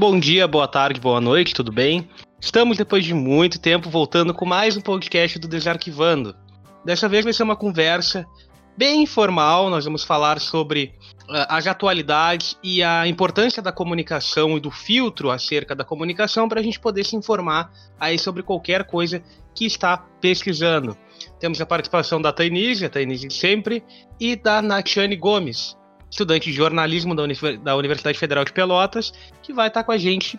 Bom dia, boa tarde, boa noite, tudo bem? Estamos depois de muito tempo voltando com mais um podcast do Desarquivando. Dessa vez vai ser uma conversa bem informal, nós vamos falar sobre uh, as atualidades e a importância da comunicação e do filtro acerca da comunicação para a gente poder se informar aí sobre qualquer coisa que está pesquisando. Temos a participação da Tainise, a Tainise sempre, e da Natiane Gomes, estudante de jornalismo da, da Universidade Federal de Pelotas, que vai estar com a gente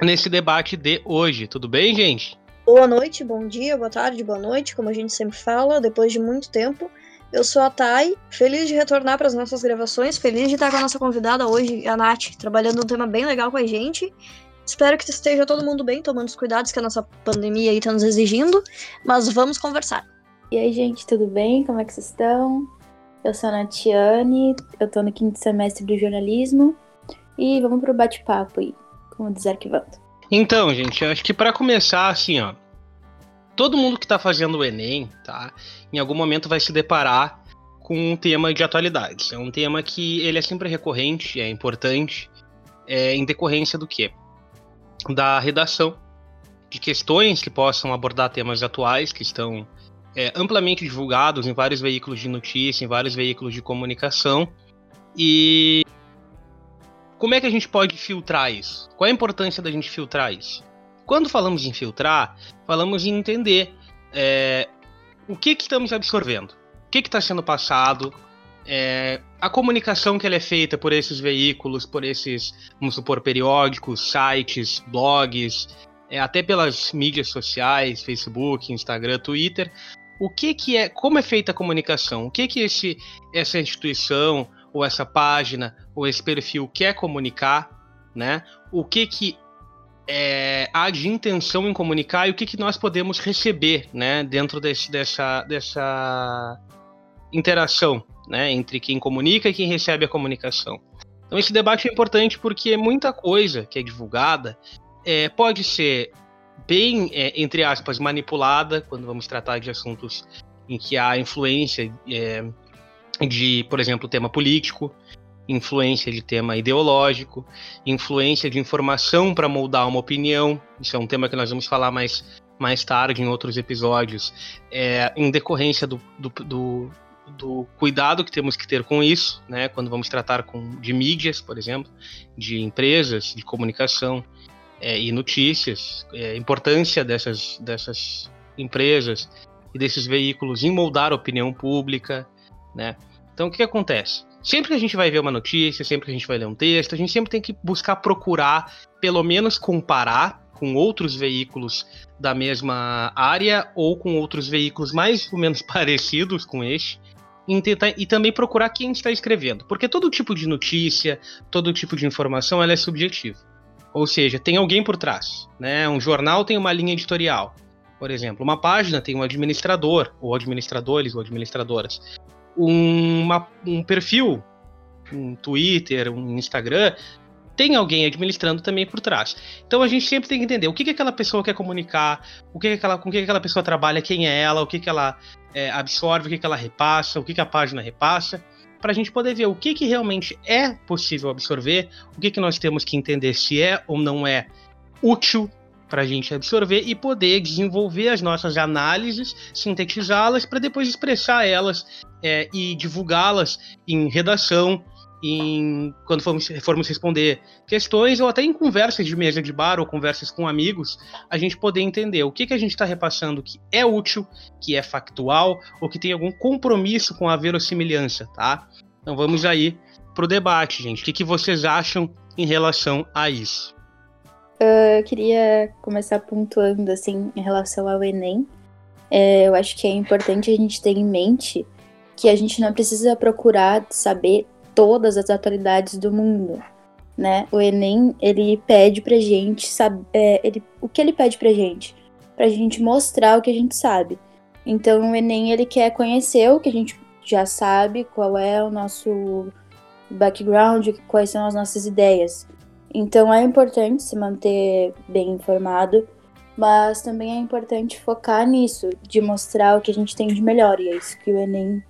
nesse debate de hoje. Tudo bem, gente? Boa noite, bom dia, boa tarde, boa noite, como a gente sempre fala, depois de muito tempo. Eu sou a Thay, feliz de retornar para as nossas gravações, feliz de estar com a nossa convidada hoje, a Nath, trabalhando um tema bem legal com a gente. Espero que esteja todo mundo bem, tomando os cuidados que a nossa pandemia aí está nos exigindo, mas vamos conversar. E aí, gente, tudo bem? Como é que vocês estão? Eu sou a Natiane, eu tô no quinto semestre do jornalismo e vamos pro bate-papo aí, com o Desarquivando. Então, gente, acho que para começar, assim, ó, todo mundo que tá fazendo o Enem, tá, em algum momento vai se deparar com um tema de atualidades. É um tema que ele é sempre recorrente, é importante, é, em decorrência do quê? Da redação de questões que possam abordar temas atuais que estão é, amplamente divulgados em vários veículos de notícia, em vários veículos de comunicação. E como é que a gente pode filtrar isso? Qual é a importância da gente filtrar isso? Quando falamos em filtrar, falamos em entender é, o que, que estamos absorvendo, o que está sendo passado, é, a comunicação que ela é feita por esses veículos, por esses, vamos supor, periódicos, sites, blogs, é, até pelas mídias sociais, Facebook, Instagram, Twitter, o que que é, como é feita a comunicação? O que que esse, essa instituição ou essa página ou esse perfil quer comunicar, né? O que que é, há de intenção em comunicar e o que que nós podemos receber, né? Dentro desse, dessa, dessa interação, né? Entre quem comunica e quem recebe a comunicação. Então esse debate é importante porque muita coisa que é divulgada é, pode ser bem, é, entre aspas, manipulada quando vamos tratar de assuntos em que há influência é, de, por exemplo, tema político, influência de tema ideológico, influência de informação para moldar uma opinião. Isso é um tema que nós vamos falar mais, mais tarde em outros episódios, é, em decorrência do, do, do, do, cuidado que temos que ter com isso, né, quando vamos tratar com, de mídias, por exemplo, de empresas, de comunicação, é, e notícias, é, importância dessas, dessas empresas e desses veículos em moldar a opinião pública, né? Então, o que, acontece? Sempre que a gente vai ver uma notícia, sempre que a gente vai ler um texto, a gente sempre tem que buscar procurar, pelo menos comparar com outros veículos da mesma área ou com outros veículos mais ou menos parecidos com este, e, tentar, e também procurar quem está escrevendo, porque todo tipo de notícia, todo tipo de informação, ela é subjetiva. Ou seja, tem alguém por trás. Né? Um jornal tem uma linha editorial. Por exemplo, uma página tem um administrador, ou administradores, ou administradoras. Uma, um perfil, um Twitter, um Instagram, tem alguém administrando também por trás. Então a gente sempre tem que entender o que, que aquela pessoa quer comunicar, o que, que aquela, com que, que aquela pessoa trabalha, quem é ela, o que, que ela é, absorve, o que, que ela repassa, o que, que a página repassa para a gente poder ver o que, que realmente é possível absorver, o que, que nós temos que entender se é ou não é útil para a gente absorver e poder desenvolver as nossas análises, sintetizá-las para depois expressar elas é, e divulgá-las em redação, em, quando formos, formos responder questões ou até em conversas de mesa de bar ou conversas com amigos, a gente poder entender o que, que a gente está repassando que é útil, que é factual ou que tem algum compromisso com a verossimilhança, tá? Então vamos aí pro debate, gente. O que, que vocês acham em relação a isso? Eu queria começar pontuando assim em relação ao Enem. É, eu acho que é importante a gente ter em mente que a gente não precisa procurar saber todas as atualidades do mundo, né? O Enem, ele pede pra gente saber, é, ele, o que ele pede pra gente? Pra gente mostrar o que a gente sabe. Então, o Enem, ele quer conhecer o que a gente já sabe, qual é o nosso background, quais são as nossas ideias. Então, é importante se manter bem informado, mas também é importante focar nisso, de mostrar o que a gente tem de melhor, e é isso que o Enem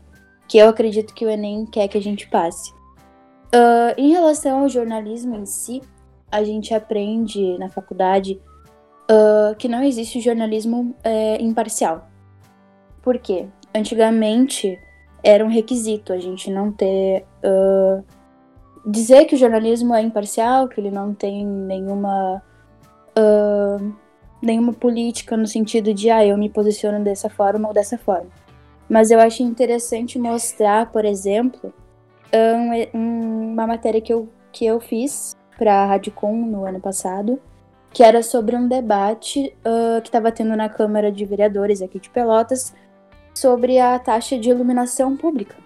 que eu acredito que o Enem quer que a gente passe. Uh, em relação ao jornalismo em si, a gente aprende na faculdade uh, que não existe jornalismo é, imparcial. Por quê? Antigamente era um requisito a gente não ter. Uh, dizer que o jornalismo é imparcial, que ele não tem nenhuma. Nenhuma política no sentido de, ah, eu me posiciono dessa forma ou dessa forma. Mas eu acho interessante mostrar, por exemplo, um, uma matéria que eu, que eu fiz para a Radicom no ano passado, que era sobre um debate uh, que estava tendo na Câmara de Vereadores aqui de Pelotas sobre a taxa de iluminação pública.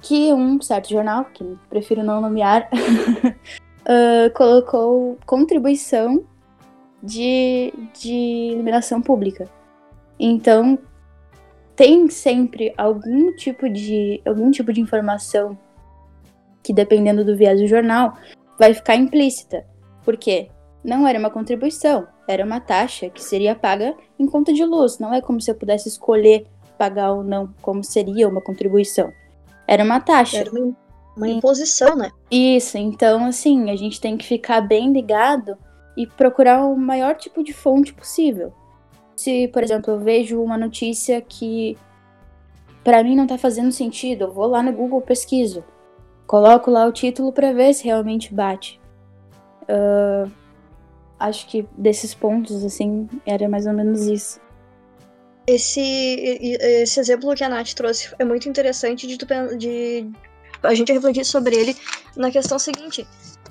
Que um certo jornal, que prefiro não nomear, uh, colocou contribuição de, de iluminação pública. Então, tem sempre algum tipo de algum tipo de informação que dependendo do viés do jornal vai ficar implícita. Porque não era uma contribuição, era uma taxa que seria paga em conta de luz. Não é como se eu pudesse escolher pagar ou não, como seria uma contribuição. Era uma taxa. Era uma, uma imposição, né? Isso, então assim, a gente tem que ficar bem ligado e procurar o maior tipo de fonte possível. Se, por exemplo, eu vejo uma notícia que para mim não tá fazendo sentido, eu vou lá no Google pesquiso, coloco lá o título para ver se realmente bate. Uh, acho que desses pontos, assim, era mais ou menos isso. Esse, esse exemplo que a Nath trouxe é muito interessante de, de a gente refletir sobre ele na questão seguinte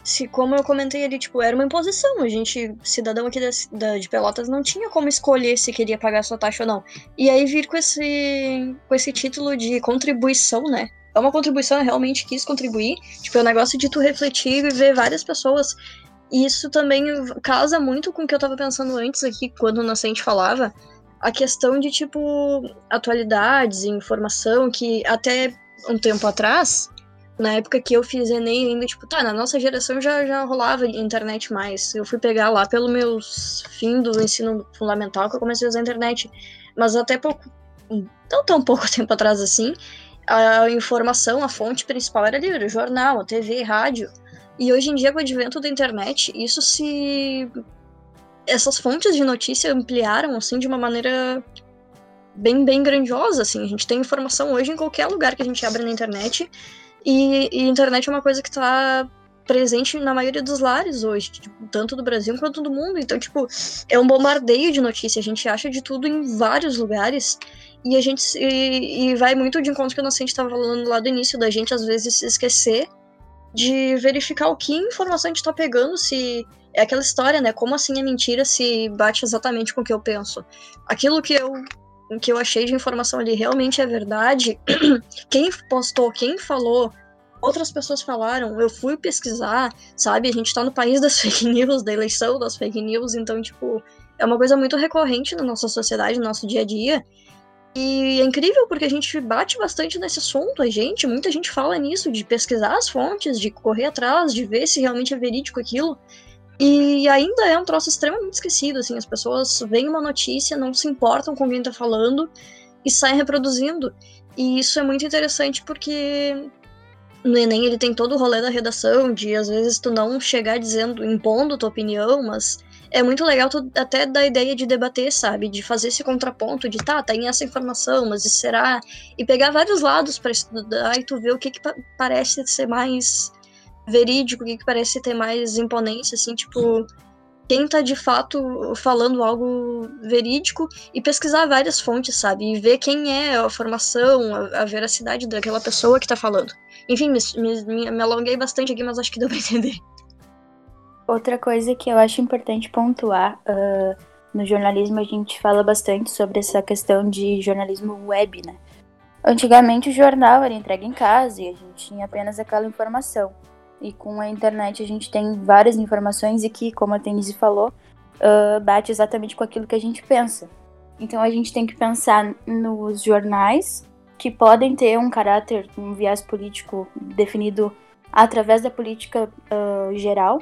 se, como eu comentei ali, tipo, era uma imposição. A gente, cidadão aqui da, de Pelotas, não tinha como escolher se queria pagar sua taxa ou não. E aí vir com esse, com esse título de contribuição, né? É uma contribuição, eu realmente quis contribuir. Tipo, é um negócio de tu refletir e ver várias pessoas. E isso também casa muito com o que eu tava pensando antes aqui, quando o Nascente falava. A questão de, tipo, atualidades informação que até um tempo atrás na época que eu fiz Enem, ainda, tipo, tá, na nossa geração já, já rolava internet mais. Eu fui pegar lá pelo meu fim do ensino fundamental que eu comecei a usar a internet. Mas até pouco, não tão pouco tempo atrás assim, a informação, a fonte principal era livre, o jornal, TV, rádio. E hoje em dia, com o advento da internet, isso se. Essas fontes de notícia ampliaram, assim, de uma maneira bem, bem grandiosa, assim. A gente tem informação hoje em qualquer lugar que a gente abre na internet e, e internet é uma coisa que tá presente na maioria dos lares hoje, tipo, tanto do Brasil quanto do mundo. Então, tipo, é um bombardeio de notícias. A gente acha de tudo em vários lugares. E a gente e, e vai muito de encontro que o Inocente estava falando lá do início, da gente às vezes esquecer de verificar o que informação a gente tá pegando, se é aquela história, né? Como assim é mentira se bate exatamente com o que eu penso? Aquilo que eu o que eu achei de informação ali realmente é verdade, quem postou, quem falou, outras pessoas falaram, eu fui pesquisar, sabe? A gente tá no país das fake news, da eleição das fake news, então, tipo, é uma coisa muito recorrente na nossa sociedade, no nosso dia a dia. E é incrível porque a gente bate bastante nesse assunto, a gente, muita gente fala nisso, de pesquisar as fontes, de correr atrás, de ver se realmente é verídico aquilo. E ainda é um troço extremamente esquecido, assim, as pessoas veem uma notícia, não se importam com quem tá falando e saem reproduzindo. E isso é muito interessante porque no Enem ele tem todo o rolê da redação, de às vezes tu não chegar dizendo, impondo tua opinião, mas é muito legal tu até da ideia de debater, sabe? De fazer esse contraponto, de tá, tem essa informação, mas isso será. E pegar vários lados para estudar e tu ver o que, que parece ser mais verídico, que parece ter mais imponência, assim, tipo, quem tá de fato falando algo verídico e pesquisar várias fontes, sabe? E ver quem é a formação, a, a veracidade daquela pessoa que tá falando. Enfim, me, me, me alonguei bastante aqui, mas acho que deu pra entender. Outra coisa que eu acho importante pontuar, uh, no jornalismo a gente fala bastante sobre essa questão de jornalismo web, né? Antigamente o jornal era entregue em casa e a gente tinha apenas aquela informação. E com a internet a gente tem várias informações e que, como a Tenise falou, uh, bate exatamente com aquilo que a gente pensa. Então a gente tem que pensar nos jornais que podem ter um caráter, um viés político definido através da política uh, geral.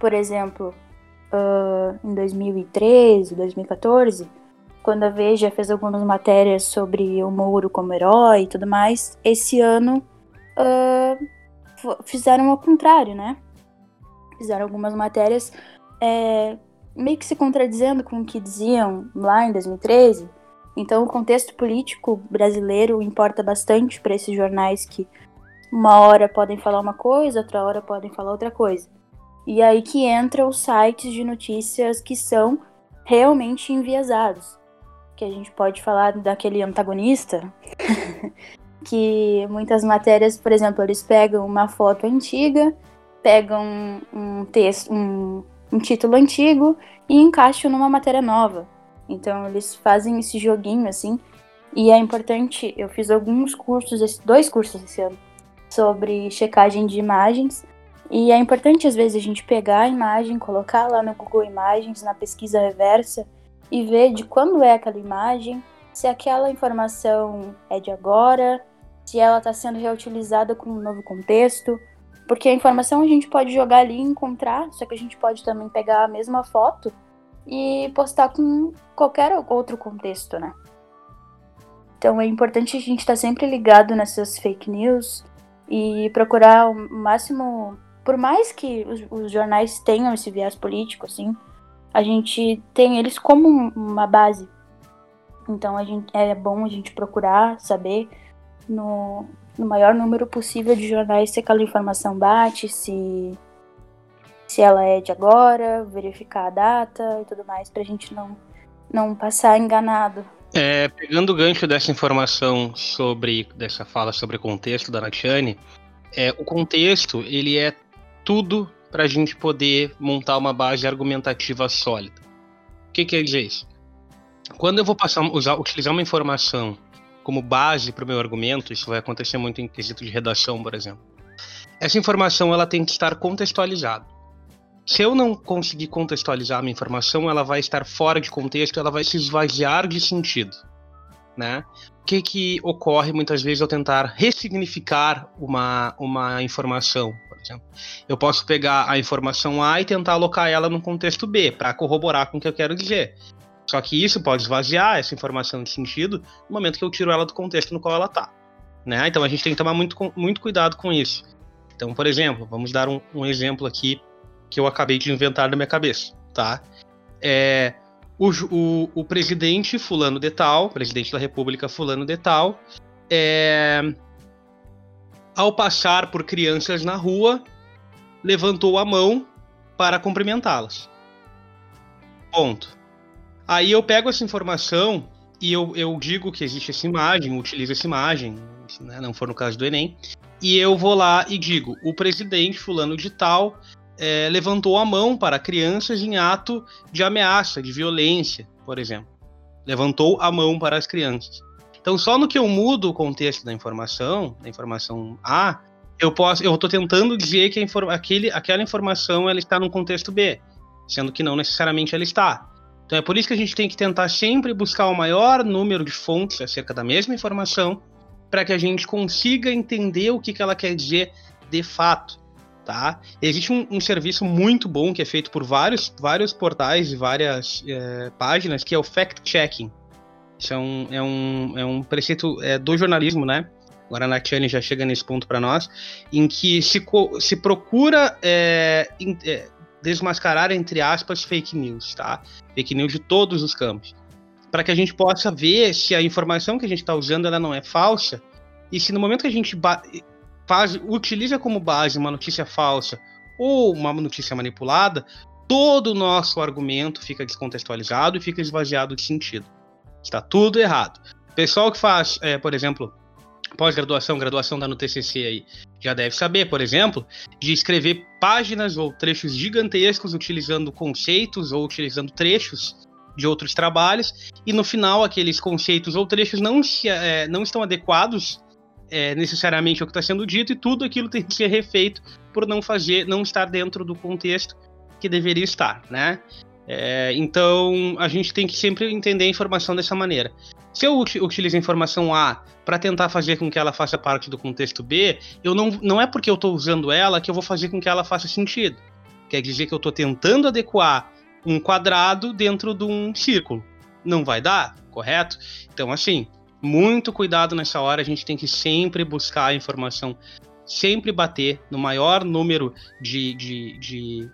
Por exemplo, uh, em 2013, 2014, quando a Veja fez algumas matérias sobre o Moro como herói e tudo mais, esse ano uh, fizeram ao contrário, né? fizeram algumas matérias é, meio que se contradizendo com o que diziam lá em 2013. Então, o contexto político brasileiro importa bastante para esses jornais que uma hora podem falar uma coisa, outra hora podem falar outra coisa. E aí que entra os sites de notícias que são realmente enviesados. Que a gente pode falar daquele antagonista, que muitas matérias, por exemplo, eles pegam uma foto antiga, pegam um texto, um, um título antigo e encaixam numa matéria nova. Então eles fazem esse joguinho assim. E é importante, eu fiz alguns cursos, dois cursos esse ano, sobre checagem de imagens. E é importante às vezes a gente pegar a imagem, colocar lá no Google Imagens, na pesquisa reversa, e ver de quando é aquela imagem, se aquela informação é de agora, se ela está sendo reutilizada com um novo contexto. Porque a informação a gente pode jogar ali e encontrar, só que a gente pode também pegar a mesma foto e postar com qualquer outro contexto, né? Então é importante a gente estar tá sempre ligado nessas fake news e procurar o máximo, por mais que os, os jornais tenham esse viés político, assim, a gente tem eles como uma base. Então a gente, é bom a gente procurar saber no, no maior número possível de jornais se aquela informação bate, se se ela é de agora, verificar a data e tudo mais, pra gente não, não passar enganado. É, pegando o gancho dessa informação sobre, dessa fala sobre contexto da Natiane, é, o contexto, ele é tudo para a gente poder montar uma base argumentativa sólida. O que quer dizer isso? Quando eu vou passar, usar, utilizar uma informação como base para o meu argumento, isso vai acontecer muito em quesito de redação, por exemplo. Essa informação ela tem que estar contextualizada se eu não conseguir contextualizar a minha informação, ela vai estar fora de contexto, ela vai se esvaziar de sentido, né? O que que ocorre muitas vezes ao tentar ressignificar uma, uma informação, por exemplo? Eu posso pegar a informação A e tentar alocar ela no contexto B, para corroborar com o que eu quero dizer. Só que isso pode esvaziar essa informação de sentido no momento que eu tiro ela do contexto no qual ela está. Né? Então a gente tem que tomar muito, muito cuidado com isso. Então, por exemplo, vamos dar um, um exemplo aqui que eu acabei de inventar na minha cabeça, tá? É, o, o, o presidente fulano de tal, presidente da república fulano de tal, é, ao passar por crianças na rua, levantou a mão para cumprimentá-las. Ponto. Aí eu pego essa informação e eu, eu digo que existe essa imagem, utilizo essa imagem, né, não for no caso do Enem, e eu vou lá e digo: o presidente fulano de tal é, levantou a mão para crianças em ato de ameaça, de violência, por exemplo. Levantou a mão para as crianças. Então, só no que eu mudo o contexto da informação, da informação A, eu posso, eu estou tentando dizer que aquele, aquela informação ela está no contexto B, sendo que não necessariamente ela está. Então é por isso que a gente tem que tentar sempre buscar o maior número de fontes acerca da mesma informação, para que a gente consiga entender o que, que ela quer dizer de fato tá? Existe um, um, serviço muito bom que é feito por vários, vários portais e várias é, páginas, que é o fact-checking. Isso é um, é um, é um preceito é, do jornalismo, né? Agora a Natiane já chega nesse ponto para nós, em que se, se procura é, in, é, desmascarar, entre aspas, fake news, tá? Fake news de todos os campos. Para que a gente possa ver se a informação que a gente está usando ela não é falsa e se no momento que a gente faz, utiliza como base uma notícia falsa ou uma notícia manipulada, todo o nosso argumento fica descontextualizado e fica esvaziado de sentido. Está tudo errado. Pessoal que faz, é, por exemplo, pós-graduação, graduação da no TCC aí, já deve saber, por exemplo, de escrever páginas ou trechos gigantescos utilizando conceitos ou utilizando trechos de outros trabalhos e no final aqueles conceitos ou trechos não, se, é, não estão adequados é, necessariamente o que está sendo dito e tudo aquilo tem que ser refeito por não fazer, não estar dentro do contexto que deveria estar, né? É, então a gente tem que sempre entender a informação dessa maneira. Se eu utilizo a informação A para tentar fazer com que ela faça parte do contexto B, eu não, não é porque eu estou usando ela que eu vou fazer com que ela faça sentido. Quer dizer que eu estou tentando adequar um quadrado dentro de um círculo. Não vai dar, correto? Então, assim, muito cuidado nessa hora, a gente tem que sempre buscar a informação sempre bater no maior número de, de, de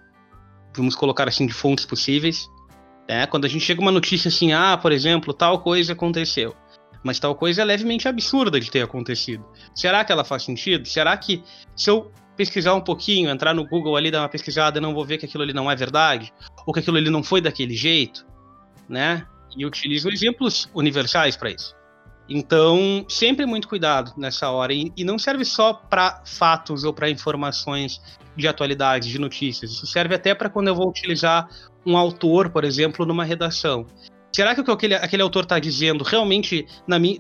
vamos colocar assim, de fontes possíveis. Né? Quando a gente chega uma notícia assim, ah, por exemplo, tal coisa aconteceu, mas tal coisa é levemente absurda de ter acontecido. Será que ela faz sentido? Será que se eu pesquisar um pouquinho, entrar no Google ali, dar uma pesquisada, não vou ver que aquilo ali não é verdade? Ou que aquilo ali não foi daquele jeito? Né? E utilizo exemplos universais para isso. Então, sempre muito cuidado nessa hora. E, e não serve só para fatos ou para informações de atualidade, de notícias. Isso serve até para quando eu vou utilizar um autor, por exemplo, numa redação. Será que o que aquele, aquele autor está dizendo realmente,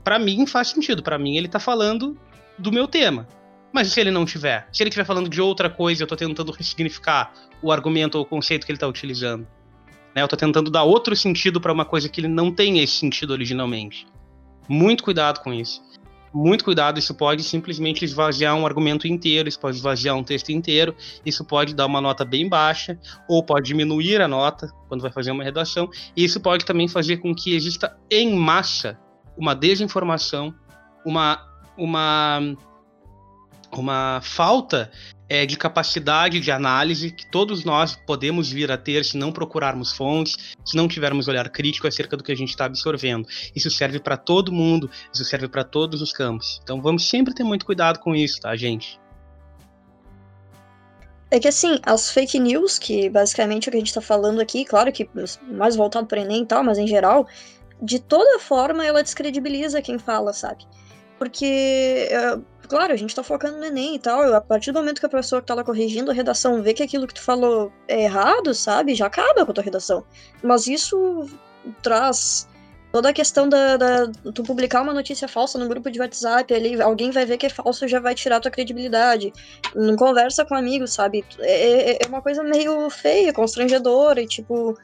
para mim, faz sentido? Para mim, ele está falando do meu tema. Mas e se ele não tiver? Se ele estiver falando de outra coisa, eu estou tentando ressignificar o argumento ou o conceito que ele está utilizando. Né? Eu estou tentando dar outro sentido para uma coisa que ele não tem esse sentido originalmente. Muito cuidado com isso. Muito cuidado, isso pode simplesmente esvaziar um argumento inteiro, isso pode esvaziar um texto inteiro, isso pode dar uma nota bem baixa, ou pode diminuir a nota quando vai fazer uma redação, e isso pode também fazer com que exista em massa uma desinformação, uma, uma, uma falta é, de capacidade de análise que todos nós podemos vir a ter se não procurarmos fontes, se não tivermos olhar crítico acerca do que a gente está absorvendo. Isso serve para todo mundo, isso serve para todos os campos. Então vamos sempre ter muito cuidado com isso, tá, gente? É que assim, as fake news, que basicamente é o que a gente está falando aqui, claro que mais voltado para Enem e tal, mas em geral, de toda forma ela descredibiliza quem fala, sabe? Porque eh, claro, a gente tá focando no Enem e tal. A partir do momento que a pessoa que tá lá corrigindo a redação vê que aquilo que tu falou é errado, sabe? Já acaba com a tua redação. Mas isso traz toda a questão da, da, tu publicar uma notícia falsa no grupo de WhatsApp ali, alguém vai ver que é falso e já vai tirar tua credibilidade. Não conversa com amigos, sabe? É, é, é uma coisa meio feia, constrangedora e tipo.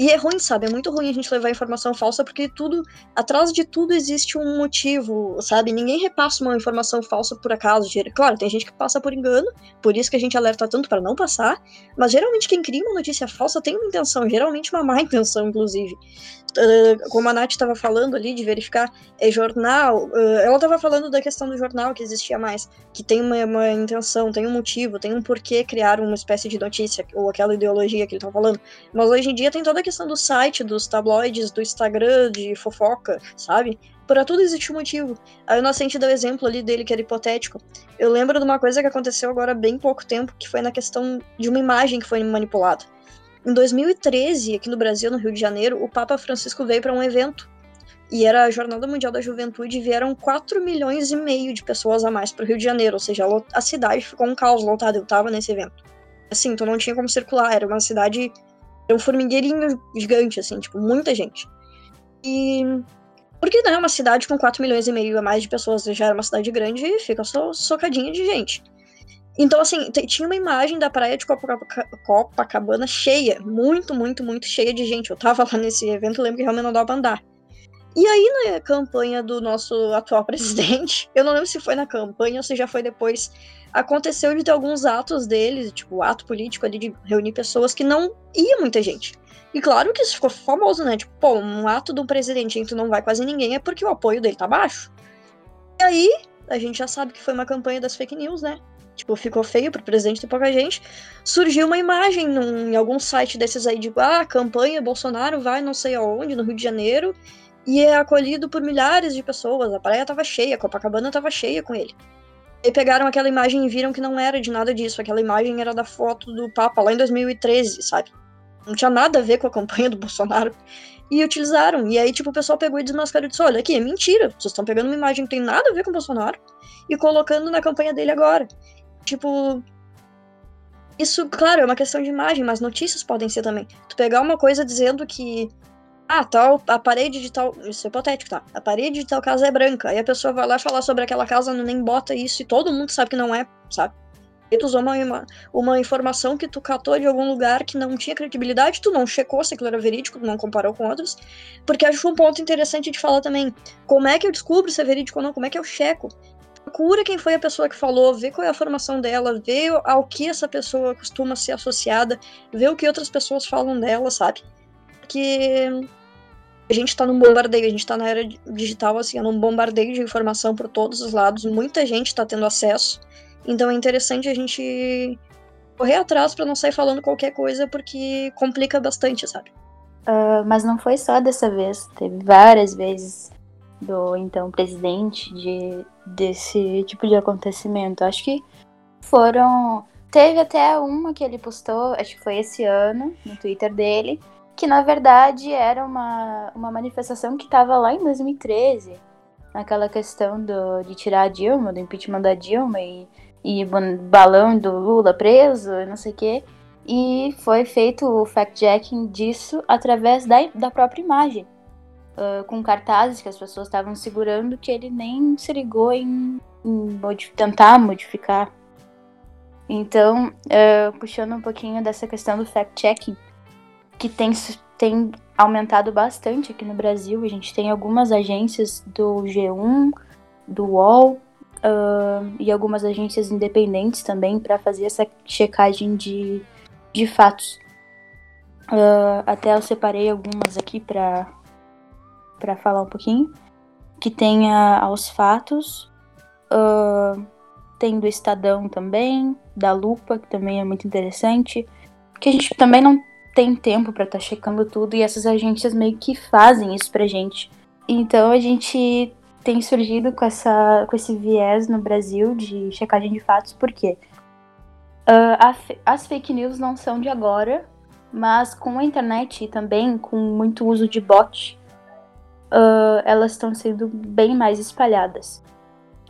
E é ruim, sabe? É muito ruim a gente levar informação falsa, porque tudo, atrás de tudo existe um motivo, sabe? Ninguém repassa uma informação falsa por acaso. Claro, tem gente que passa por engano, por isso que a gente alerta tanto para não passar, mas geralmente quem cria uma notícia falsa tem uma intenção, geralmente uma má intenção, inclusive. Uh, como a Nath estava falando ali, de verificar é jornal, uh, ela estava falando da questão do jornal que existia mais, que tem uma, uma, intenção, tem um motivo, tem um porquê criar uma espécie de notícia, ou aquela ideologia que ele estava falando. Mas hoje em dia tem toda a questão do site, dos tabloides, do Instagram, de fofoca, sabe? Para tudo existe um motivo. A Inocente deu exemplo ali dele, que era hipotético. Eu lembro de uma coisa que aconteceu agora há bem pouco tempo, que foi na questão de uma imagem que foi manipulada. Em 2013, aqui no Brasil, no Rio de Janeiro, o Papa Francisco veio para um evento. E era a Jornada Mundial da Juventude e vieram 4 milhões e meio de pessoas a mais para o Rio de Janeiro. Ou seja, a cidade ficou um caos lotado. Eu tava nesse evento. Assim, então não tinha como circular. Era uma cidade. Era um formigueirinho gigante, assim, tipo, muita gente. E. Porque não é uma cidade com 4 milhões e meio a mais de pessoas, já era uma cidade grande e fica so socadinha de gente. Então, assim, tinha uma imagem da praia de Copacabana cheia, muito, muito, muito cheia de gente. Eu tava lá nesse evento, lembro que realmente não dava andar. E aí, na campanha do nosso atual presidente, eu não lembro se foi na campanha ou se já foi depois, aconteceu de ter alguns atos deles, tipo, ato político ali de reunir pessoas que não ia muita gente. E claro que isso ficou famoso, né? Tipo, pô, um ato um presidente em que não vai quase ninguém é porque o apoio dele tá baixo. E aí, a gente já sabe que foi uma campanha das fake news, né? Tipo, ficou feio pro presidente ter pouca gente, surgiu uma imagem num, em algum site desses aí de, ah, campanha, Bolsonaro vai não sei aonde, no Rio de Janeiro, e é acolhido por milhares de pessoas, a praia tava cheia, Copacabana tava cheia com ele. E pegaram aquela imagem e viram que não era de nada disso, aquela imagem era da foto do Papa lá em 2013, sabe? Não tinha nada a ver com a campanha do Bolsonaro. E utilizaram. E aí, tipo, o pessoal pegou e desmascarou e disse: olha, aqui é mentira. Vocês estão pegando uma imagem que tem nada a ver com o Bolsonaro e colocando na campanha dele agora. Tipo. Isso, claro, é uma questão de imagem, mas notícias podem ser também. Tu pegar uma coisa dizendo que. Ah, tal, a parede de tal. Isso é hipotético, tá? A parede de tal casa é branca. Aí a pessoa vai lá falar sobre aquela casa, nem bota isso, e todo mundo sabe que não é, sabe? E tu usou uma, uma informação que tu catou de algum lugar que não tinha credibilidade, tu não checou se aquilo era verídico, tu não comparou com outros. Porque acho um ponto interessante de falar também. Como é que eu descubro se é verídico ou não? Como é que eu checo? Procura quem foi a pessoa que falou, vê qual é a formação dela, vê ao que essa pessoa costuma ser associada, vê o que outras pessoas falam dela, sabe? Porque a gente tá num bombardeio, a gente tá na era digital, assim, é num bombardeio de informação por todos os lados, muita gente tá tendo acesso, Então é interessante a gente correr atrás para não sair falando qualquer coisa, porque complica bastante, sabe? Uh, mas não foi só dessa vez, teve várias vezes do então presidente de desse tipo de acontecimento. Acho que foram teve até uma que ele postou, acho que foi esse ano no Twitter dele, que na verdade era uma, uma manifestação que estava lá em 2013, naquela questão do, de tirar a Dilma, do impeachment da Dilma e, e balão do Lula preso, não sei o quê. E foi feito o fact-checking disso através da, da própria imagem. Uh, com cartazes que as pessoas estavam segurando que ele nem se ligou em, em tentar modificar. Então, uh, puxando um pouquinho dessa questão do fact-checking, que tem, tem aumentado bastante aqui no Brasil. A gente tem algumas agências do G1, do UOL uh, e algumas agências independentes também para fazer essa checagem de, de fatos. Uh, até eu separei algumas aqui para falar um pouquinho. Que tenha aos fatos. Uh, tem do Estadão também, da Lupa, que também é muito interessante. Que a gente também não tem tempo para estar tá checando tudo e essas agências meio que fazem isso pra gente. Então a gente tem surgido com, essa, com esse viés no Brasil de checagem de fatos, porque uh, as fake news não são de agora, mas com a internet e também com muito uso de bot, uh, elas estão sendo bem mais espalhadas.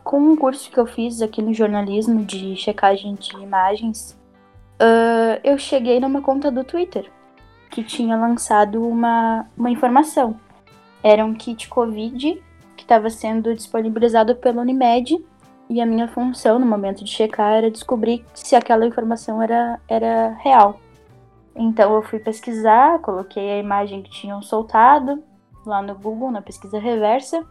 Com um curso que eu fiz aqui no jornalismo de checagem de imagens, uh, eu cheguei numa conta do Twitter que tinha lançado uma, uma informação. Era um kit Covid que estava sendo disponibilizado pela Unimed e a minha função no momento de checar era descobrir se aquela informação era, era real. Então eu fui pesquisar, coloquei a imagem que tinham soltado lá no Google, na pesquisa reversa,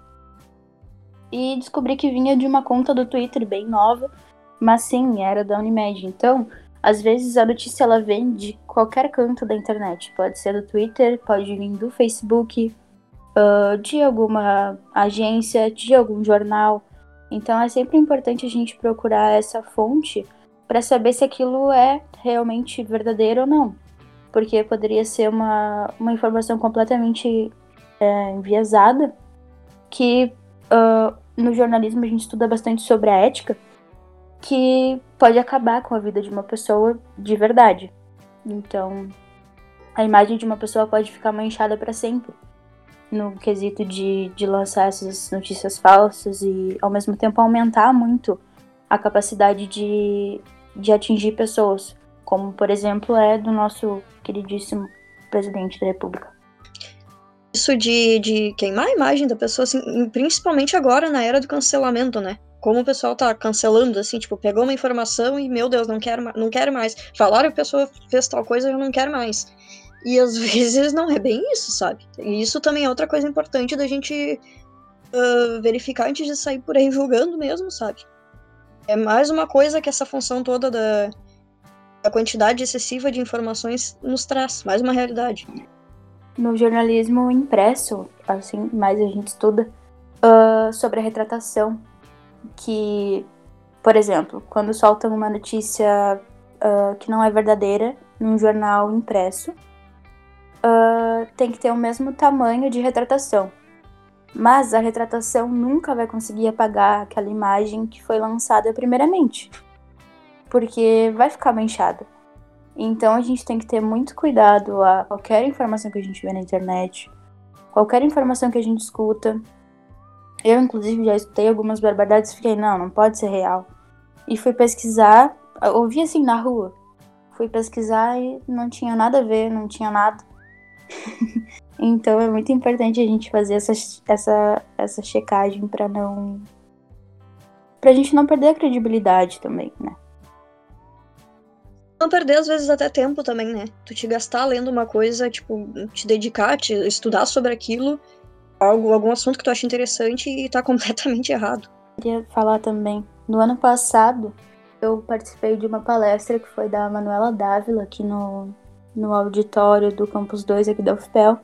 e descobri que vinha de uma conta do Twitter bem nova, mas sim, era da Unimed. Então, às vezes a notícia ela vem de qualquer canto da internet. Pode ser do Twitter, pode vir do Facebook, uh, de alguma agência, de algum jornal. Então é sempre importante a gente procurar essa fonte para saber se aquilo é realmente verdadeiro ou não. Porque poderia ser uma, uma informação completamente é, enviesada, que uh, no jornalismo a gente estuda bastante sobre a ética que pode acabar com a vida de uma pessoa de verdade. Então, a imagem de uma pessoa pode ficar manchada para sempre no quesito de, de lançar essas notícias falsas e, ao mesmo tempo, aumentar muito a capacidade de, de atingir pessoas, como, por exemplo, é do nosso queridíssimo presidente da República. Isso de, de queimar a imagem da pessoa, assim, principalmente agora na era do cancelamento, né? como o pessoal tá cancelando, assim, tipo, pegou uma informação e, meu Deus, não quero, não quero mais. Falaram que a pessoa fez tal coisa, eu não quero mais. E às vezes não é bem isso, sabe? E isso também é outra coisa importante da gente uh, verificar antes de sair por aí julgando mesmo, sabe? É mais uma coisa que essa função toda da, da quantidade excessiva de informações nos traz, mais uma realidade. No jornalismo impresso, assim, mais a gente estuda uh, sobre a retratação que, por exemplo, quando soltam uma notícia uh, que não é verdadeira num jornal impresso, uh, tem que ter o mesmo tamanho de retratação. Mas a retratação nunca vai conseguir apagar aquela imagem que foi lançada primeiramente, porque vai ficar manchada. Então a gente tem que ter muito cuidado a qualquer informação que a gente vê na internet, qualquer informação que a gente escuta, eu, inclusive, já escutei algumas barbaridades e fiquei, não, não pode ser real. E fui pesquisar, ouvi assim na rua. Fui pesquisar e não tinha nada a ver, não tinha nada. então é muito importante a gente fazer essa, essa, essa checagem para não. pra gente não perder a credibilidade também, né? Não perder, às vezes, até tempo também, né? Tu te gastar lendo uma coisa, tipo, te dedicar, te estudar sobre aquilo algo, algum assunto que tu acha interessante e tá completamente errado. Queria falar também. No ano passado, eu participei de uma palestra que foi da Manuela Dávila aqui no, no auditório do Campus 2 aqui da UFPEL,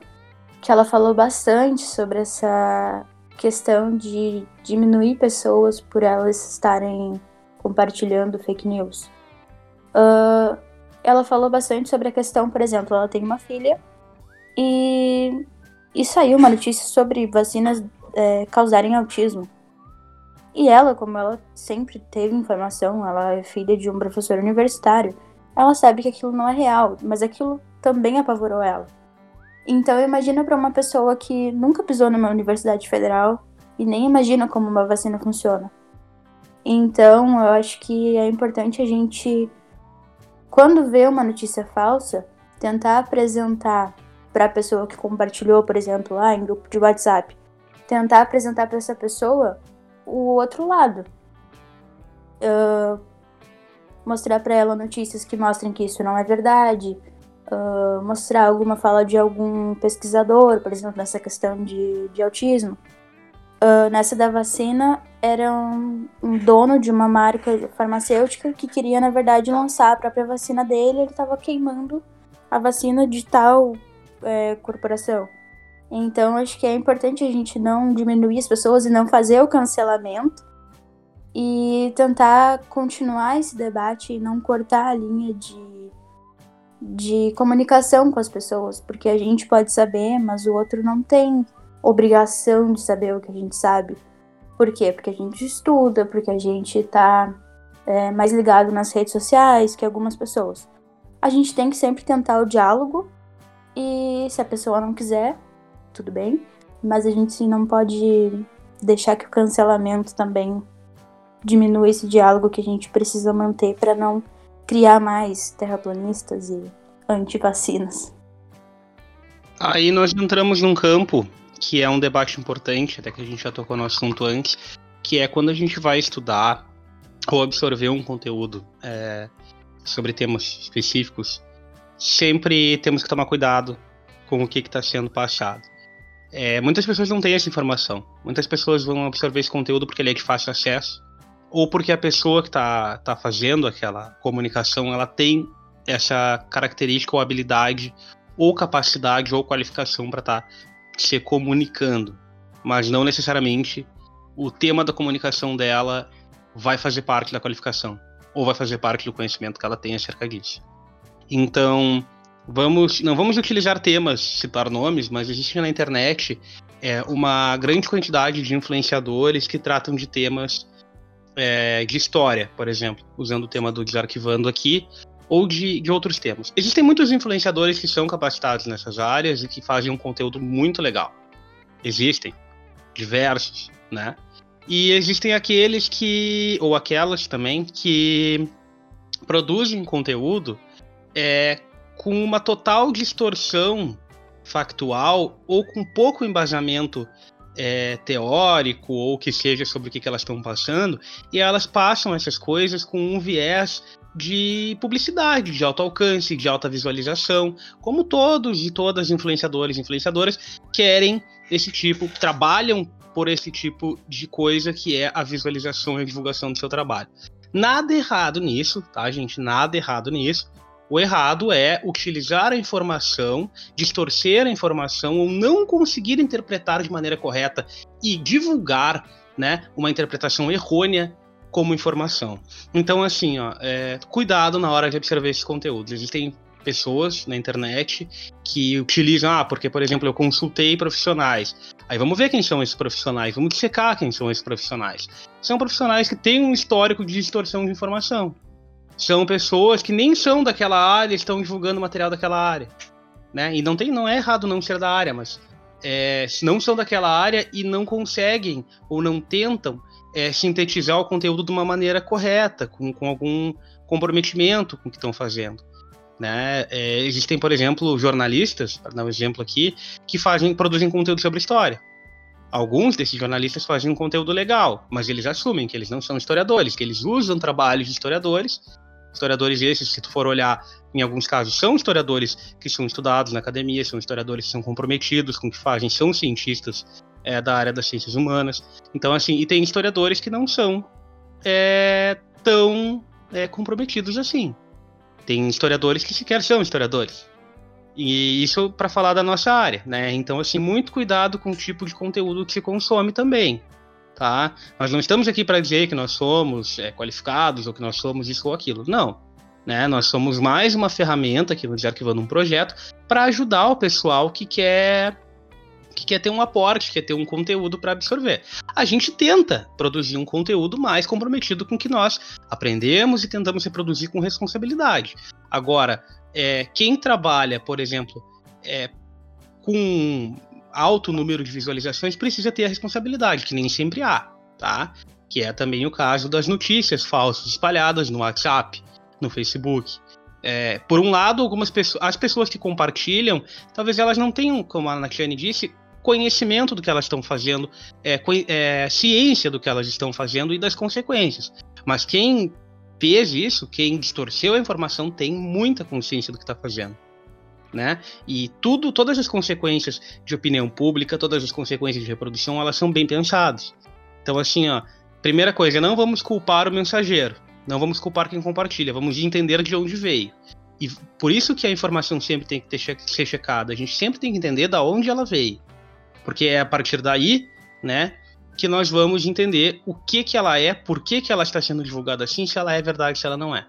que ela falou bastante sobre essa questão de diminuir pessoas por elas estarem compartilhando fake news. Uh, ela falou bastante sobre a questão, por exemplo, ela tem uma filha e, e saiu uma notícia sobre vacinas é, causarem autismo. E ela, como ela sempre teve informação, ela é filha de um professor universitário, ela sabe que aquilo não é real, mas aquilo também apavorou ela. Então imagina para uma pessoa que nunca pisou numa universidade federal e nem imagina como uma vacina funciona. Então eu acho que é importante a gente, quando vê uma notícia falsa, tentar apresentar para a pessoa que compartilhou, por exemplo, lá em grupo de WhatsApp, tentar apresentar para essa pessoa o outro lado. Uh, mostrar para ela notícias que mostrem que isso não é verdade. Uh, mostrar alguma fala de algum pesquisador, por exemplo, nessa questão de, de autismo. Uh, nessa da vacina, era um, dono de uma marca farmacêutica que queria, na verdade, lançar a própria vacina dele. Ele estava queimando a vacina de tal é, corporação. Então, acho que é importante a gente não diminuir as pessoas e não fazer o cancelamento e tentar continuar esse debate e não cortar a linha de, de comunicação com as pessoas, porque a gente pode saber, mas o outro não tem obrigação de saber o que a gente sabe. Por quê? Porque a gente estuda, porque a gente tá é, mais ligado nas redes sociais que algumas pessoas. A gente tem que sempre tentar o diálogo e se a pessoa não quiser, tudo bem. Mas a gente sim não pode deixar que o cancelamento também diminua esse diálogo que a gente precisa manter para não criar mais terraplanistas e antivacinas. Aí nós entramos num campo que é um debate importante, até que a gente já tocou no assunto antes, que é quando a gente vai estudar ou absorver um conteúdo é, sobre temas específicos, sempre temos que tomar cuidado com o que está sendo passado. É, muitas pessoas não têm essa informação. Muitas pessoas vão absorver esse conteúdo porque ele é de fácil acesso, ou porque a pessoa que está tá fazendo aquela comunicação ela tem essa característica ou habilidade, ou capacidade, ou qualificação para estar tá se comunicando. Mas não necessariamente o tema da comunicação dela vai fazer parte da qualificação, ou vai fazer parte do conhecimento que ela tem acerca disso. Então, vamos, não vamos utilizar temas, citar nomes, mas existe na internet é, uma grande quantidade de influenciadores que tratam de temas é, de história, por exemplo, usando o tema do Desarquivando aqui, ou de, de outros temas. Existem muitos influenciadores que são capacitados nessas áreas e que fazem um conteúdo muito legal. Existem diversos, né? E existem aqueles que, ou aquelas também, que produzem conteúdo é, com uma total distorção factual ou com pouco embasamento é, teórico ou que seja sobre o que, que elas estão passando, e elas passam essas coisas com um viés de publicidade, de alto alcance, de alta visualização, como todos e todas influenciadores e influenciadoras querem esse tipo, trabalham por esse tipo de coisa que é a visualização e a divulgação do seu trabalho. Nada errado nisso, tá, gente? Nada errado nisso. O errado é utilizar a informação, distorcer a informação ou não conseguir interpretar de maneira correta e divulgar né, uma interpretação errônea como informação. Então, assim, ó, é, cuidado na hora de absorver esses conteúdos. Existem pessoas na internet que utilizam, ah, porque, por exemplo, eu consultei profissionais. Aí vamos ver quem são esses profissionais, vamos dissecar quem são esses profissionais. São profissionais que têm um histórico de distorção de informação são pessoas que nem são daquela área, estão divulgando material daquela área, né? E não tem, não é errado não ser da área, mas é, não são daquela área e não conseguem ou não tentam é, sintetizar o conteúdo de uma maneira correta, com, com algum comprometimento com o que estão fazendo. Né? É, existem, por exemplo, jornalistas, para dar um exemplo aqui, que fazem, produzem conteúdo sobre história. Alguns desses jornalistas fazem um conteúdo legal, mas eles assumem que eles não são historiadores, que eles usam trabalhos de historiadores Historiadores esses, se tu for olhar, em alguns casos, são historiadores que são estudados na academia, são historiadores que são comprometidos com o que fazem, são cientistas é, da área das ciências humanas. Então, assim, e tem historiadores que não são é, tão é, comprometidos assim. Tem historiadores que sequer são historiadores. E isso para falar da nossa área, né? Então, assim, muito cuidado com o tipo de conteúdo que se consome também. Tá? Nós não estamos aqui para dizer que nós somos é, qualificados ou que nós somos isso ou aquilo. Não. Né? Nós somos mais uma ferramenta aqui no Desarquivando um Projeto para ajudar o pessoal que quer que quer ter um aporte, quer ter um conteúdo para absorver. A gente tenta produzir um conteúdo mais comprometido com o que nós aprendemos e tentamos reproduzir com responsabilidade. Agora, é, quem trabalha, por exemplo, é, com alto número de visualizações precisa ter a responsabilidade, que nem sempre há, tá? Que é também o caso das notícias falsas espalhadas no WhatsApp, no Facebook. É, por um lado, algumas pessoas, as pessoas que compartilham, talvez elas não tenham, como a Natiane disse, conhecimento do que elas estão fazendo, é, é, ciência do que elas estão fazendo e das consequências. Mas quem fez isso, quem distorceu a informação, tem muita consciência do que está fazendo né? E tudo, todas as consequências de opinião pública, todas as consequências de reprodução, elas são bem pensadas. Então, assim, ó, primeira coisa, não vamos culpar o mensageiro, não vamos culpar quem compartilha, vamos entender de onde veio. E por isso que a informação sempre tem que ter, ser checada, a gente sempre tem que entender da onde ela veio. Porque é a partir daí, né, que nós vamos entender o que que ela é, por que que ela está sendo divulgada assim, se ela é verdade, se ela não é.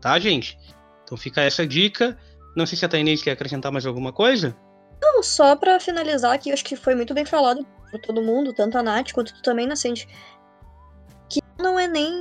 Tá, gente? Então fica essa dica. Não sei se a Tainês quer acrescentar mais alguma coisa. Não, só para finalizar aqui, acho que foi muito bem falado por todo mundo, tanto a Nath quanto tu também, Nascente, que não é nem...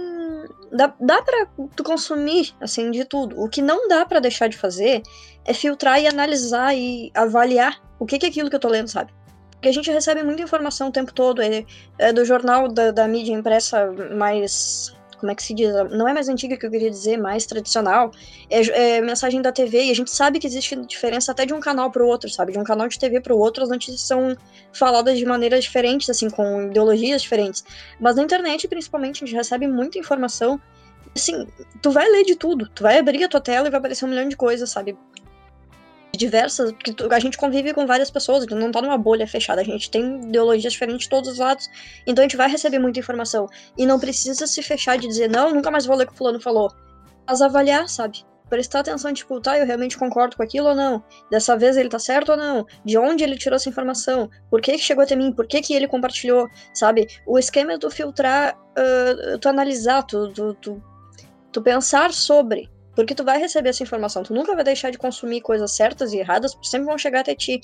Dá, dá pra tu consumir, assim, de tudo. O que não dá para deixar de fazer é filtrar e analisar e avaliar o que, que é aquilo que eu tô lendo, sabe? Porque a gente recebe muita informação o tempo todo, é, é do jornal da, da mídia impressa mais como é que se diz? Não é mais antiga que eu queria dizer, mais tradicional. É, é mensagem da TV e a gente sabe que existe diferença até de um canal para o outro, sabe? De um canal de TV para o outro, as notícias são faladas de maneiras diferentes, assim, com ideologias diferentes. Mas na internet, principalmente, a gente recebe muita informação. Assim, tu vai ler de tudo. Tu vai abrir a tua tela e vai aparecer um milhão de coisas, sabe? Diversas, porque a gente convive com várias pessoas, gente não tá numa bolha fechada, a gente tem ideologias diferentes de todos os lados, então a gente vai receber muita informação. E não precisa se fechar de dizer, não, nunca mais vou ler o que o fulano falou. Mas avaliar, sabe? Prestar atenção, tipo, tá, eu realmente concordo com aquilo ou não? Dessa vez ele tá certo ou não? De onde ele tirou essa informação? Por que, que chegou até mim? Por que, que ele compartilhou? Sabe? O esquema é tu filtrar, uh, tu analisar, tu, tu, tu, tu pensar sobre, porque tu vai receber essa informação, tu nunca vai deixar de consumir coisas certas e erradas, sempre vão chegar até ti.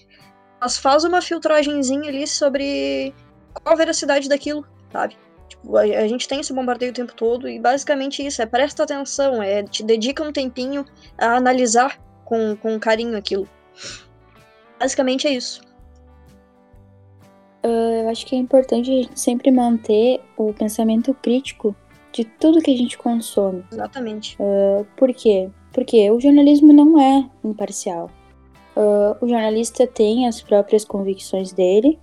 Mas faz uma filtragenzinha ali sobre qual a veracidade daquilo, sabe? Tipo, a, a, gente tem esse bombardeio o tempo todo e basicamente isso, é presta atenção, é te dedica um tempinho a analisar com, com carinho aquilo. Basicamente é isso. Uh, eu acho que é importante sempre manter o pensamento crítico de tudo que a gente consome. Exatamente. Uh, por quê? Porque o jornalismo não é imparcial. Uh, o jornalista tem as próprias convicções dele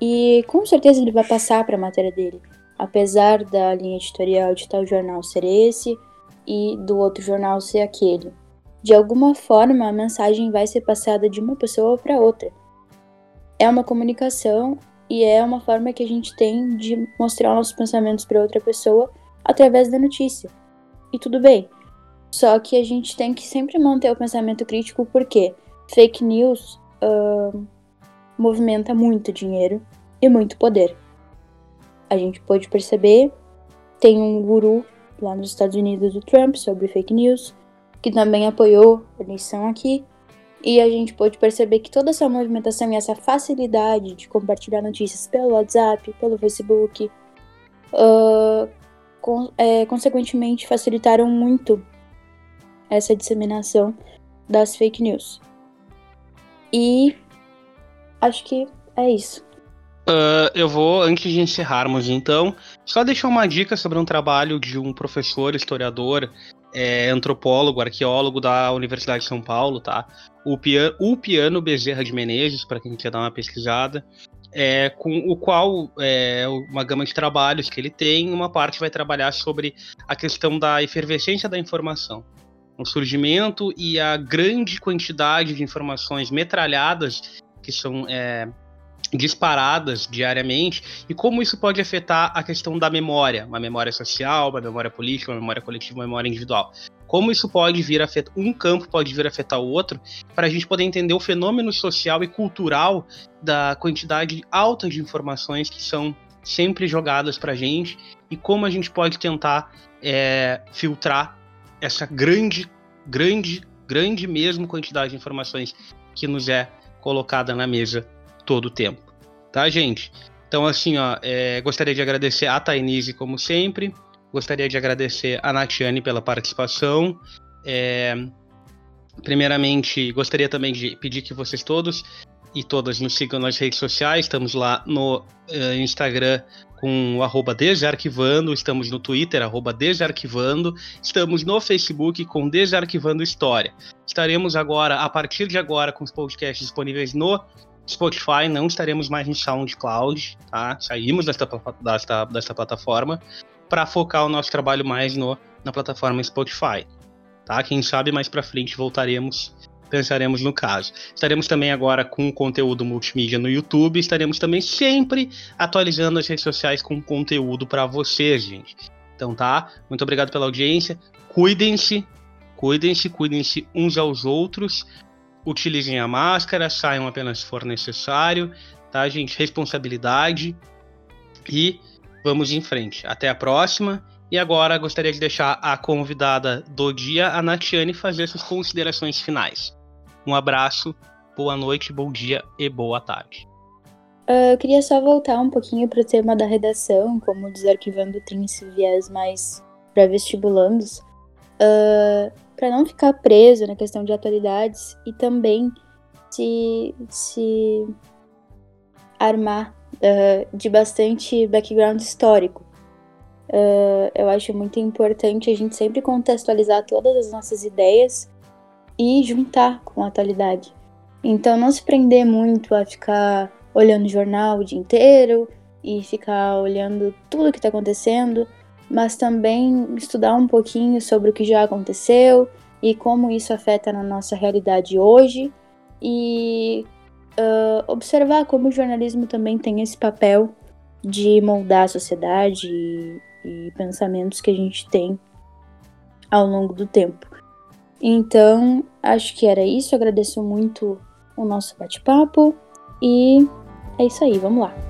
e com certeza ele vai passar para a matéria dele. Apesar da linha editorial de tal jornal ser esse e do outro jornal ser aquele. De alguma forma, a mensagem vai ser passada de uma pessoa para outra. É uma comunicação e é uma forma que a gente tem de mostrar nossos pensamentos para outra pessoa através da notícia. E tudo bem. Só que a gente tem que sempre manter o pensamento crítico porque fake news uh, movimenta muito dinheiro e muito poder. A gente pode perceber, tem um guru lá nos Estados Unidos do Trump sobre fake news, que também apoiou a eleição aqui. E a gente pode perceber que toda essa movimentação e essa facilidade de compartilhar notícias pelo WhatsApp, pelo Facebook, uh, é, consequentemente facilitaram muito essa disseminação das fake news. E acho que é isso. Uh, eu vou, antes de encerrarmos, então, só deixar uma dica sobre um trabalho de um professor, historiador, é, antropólogo, arqueólogo da Universidade de São Paulo, tá? O, Piano, o Piano Bezerra de Menezes, para quem quer dar uma pesquisada é, com o qual é uma gama de trabalhos que ele tem. Uma parte vai trabalhar sobre a questão da efervescência da informação, o surgimento e a grande quantidade de informações metralhadas que são é, disparadas diariamente e como isso pode afetar a questão da memória, uma memória social, uma memória política, uma memória coletiva, uma memória individual. Como isso pode vir afetar, um campo pode vir afetar o outro, para a gente poder entender o fenômeno social e cultural da quantidade alta de informações que são sempre jogadas para a gente e como a gente pode tentar é, filtrar essa grande, grande, grande mesmo quantidade de informações que nos é colocada na mesa todo o tempo. Tá, gente? Então, assim, ó, é, gostaria de agradecer a Tainise, como sempre. Gostaria de agradecer a Natiane pela participação. É, primeiramente, gostaria também de pedir que vocês todos e todas nos sigam nas redes sociais. Estamos lá no uh, Instagram com o arroba Desarquivando, estamos no Twitter, arroba Desarquivando, estamos no Facebook com Desarquivando História. Estaremos agora, a partir de agora, com os podcasts disponíveis no Spotify, não estaremos mais no SoundCloud, tá? Saímos desta, desta, desta plataforma para focar o nosso trabalho mais no, na plataforma Spotify, tá? Quem sabe mais para frente voltaremos pensaremos no caso. Estaremos também agora com conteúdo multimídia no YouTube, estaremos também sempre atualizando as redes sociais com conteúdo para vocês, gente. Então tá, muito obrigado pela audiência. Cuidem-se, cuidem-se, cuidem-se uns aos outros. Utilizem a máscara, saiam apenas se for necessário, tá, gente? Responsabilidade e vamos em frente. Até a próxima. E agora gostaria de deixar a convidada do dia, a Natiane, fazer suas considerações finais. Um abraço, boa noite, bom dia e boa tarde. Uh, eu queria só voltar um pouquinho para o tema da redação, como Desarquivando tem esse viés mais para vestibulandos, uh, para não ficar preso na questão de atualidades e também se, se armar uh, de bastante background histórico. Uh, eu acho muito importante a gente sempre contextualizar todas as nossas ideias e juntar com a atualidade. Então, não se prender muito a ficar olhando jornal o dia inteiro e ficar olhando tudo que está acontecendo, mas também estudar um pouquinho sobre o que já aconteceu e como isso afeta na nossa realidade hoje e uh, observar como o jornalismo também tem esse papel de moldar a sociedade e, e pensamentos que a gente tem ao longo do tempo. Então, acho que era isso. Agradeço muito o nosso bate-papo e é isso aí, vamos lá.